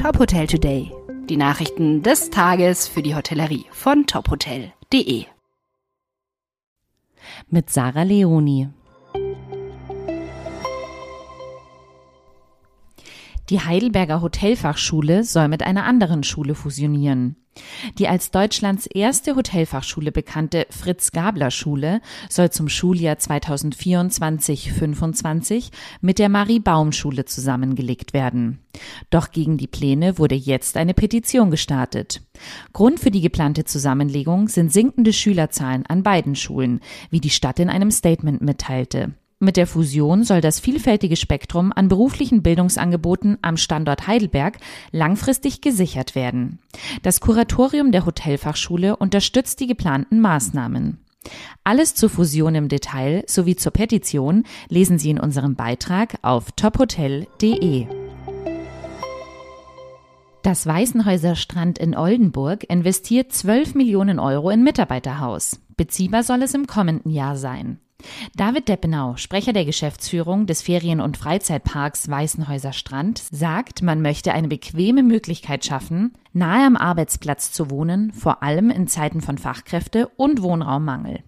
Top Hotel Today. Die Nachrichten des Tages für die Hotellerie von tophotel.de. Mit Sarah Leoni. Die Heidelberger Hotelfachschule soll mit einer anderen Schule fusionieren. Die als Deutschlands erste Hotelfachschule bekannte Fritz-Gabler-Schule soll zum Schuljahr 2024-25 mit der Marie-Baum-Schule zusammengelegt werden. Doch gegen die Pläne wurde jetzt eine Petition gestartet. Grund für die geplante Zusammenlegung sind sinkende Schülerzahlen an beiden Schulen, wie die Stadt in einem Statement mitteilte. Mit der Fusion soll das vielfältige Spektrum an beruflichen Bildungsangeboten am Standort Heidelberg langfristig gesichert werden. Das Kuratorium der Hotelfachschule unterstützt die geplanten Maßnahmen. Alles zur Fusion im Detail sowie zur Petition lesen Sie in unserem Beitrag auf tophotel.de. Das Weißenhäuser Strand in Oldenburg investiert 12 Millionen Euro in Mitarbeiterhaus. Beziehbar soll es im kommenden Jahr sein. David Deppenau, Sprecher der Geschäftsführung des Ferien- und Freizeitparks Weißenhäuser Strand, sagt, man möchte eine bequeme Möglichkeit schaffen, nahe am Arbeitsplatz zu wohnen, vor allem in Zeiten von Fachkräfte- und Wohnraummangel.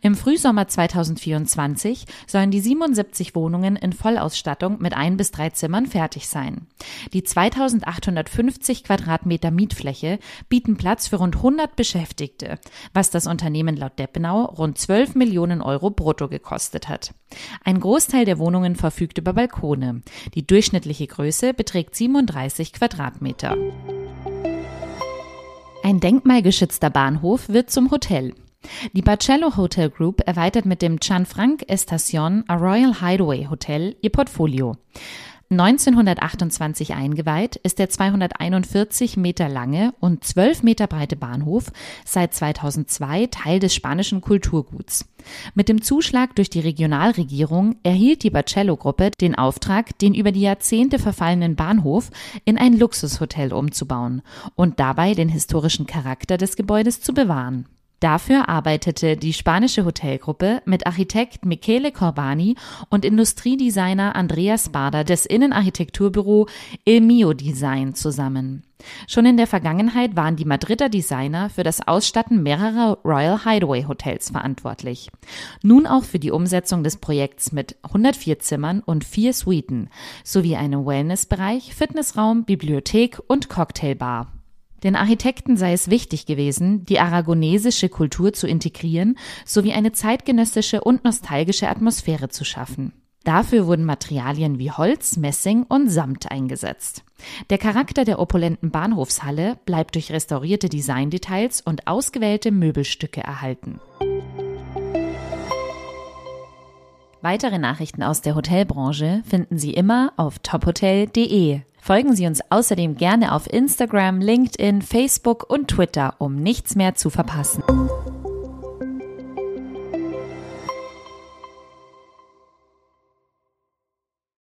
Im Frühsommer 2024 sollen die 77 Wohnungen in Vollausstattung mit ein bis drei Zimmern fertig sein. Die 2850 Quadratmeter Mietfläche bieten Platz für rund 100 Beschäftigte, was das Unternehmen laut Deppenau rund 12 Millionen Euro brutto gekostet hat. Ein Großteil der Wohnungen verfügt über Balkone. Die durchschnittliche Größe beträgt 37 Quadratmeter. Ein denkmalgeschützter Bahnhof wird zum Hotel. Die Barcello Hotel Group erweitert mit dem Gianfranc Estacion a Royal Hideaway Hotel ihr Portfolio. 1928 eingeweiht, ist der 241 Meter lange und 12 Meter breite Bahnhof seit 2002 Teil des spanischen Kulturguts. Mit dem Zuschlag durch die Regionalregierung erhielt die Barcello-Gruppe den Auftrag, den über die Jahrzehnte verfallenen Bahnhof in ein Luxushotel umzubauen und dabei den historischen Charakter des Gebäudes zu bewahren. Dafür arbeitete die spanische Hotelgruppe mit Architekt Michele Corbani und Industriedesigner Andreas Bader des Innenarchitekturbüro Il Mio Design zusammen. Schon in der Vergangenheit waren die Madrider Designer für das Ausstatten mehrerer Royal Hideaway Hotels verantwortlich. Nun auch für die Umsetzung des Projekts mit 104 Zimmern und vier Suiten sowie einem Wellnessbereich, Fitnessraum, Bibliothek und Cocktailbar. Den Architekten sei es wichtig gewesen, die aragonesische Kultur zu integrieren sowie eine zeitgenössische und nostalgische Atmosphäre zu schaffen. Dafür wurden Materialien wie Holz, Messing und Samt eingesetzt. Der Charakter der opulenten Bahnhofshalle bleibt durch restaurierte Designdetails und ausgewählte Möbelstücke erhalten. Weitere Nachrichten aus der Hotelbranche finden Sie immer auf tophotel.de. Folgen Sie uns außerdem gerne auf Instagram, LinkedIn, Facebook und Twitter, um nichts mehr zu verpassen.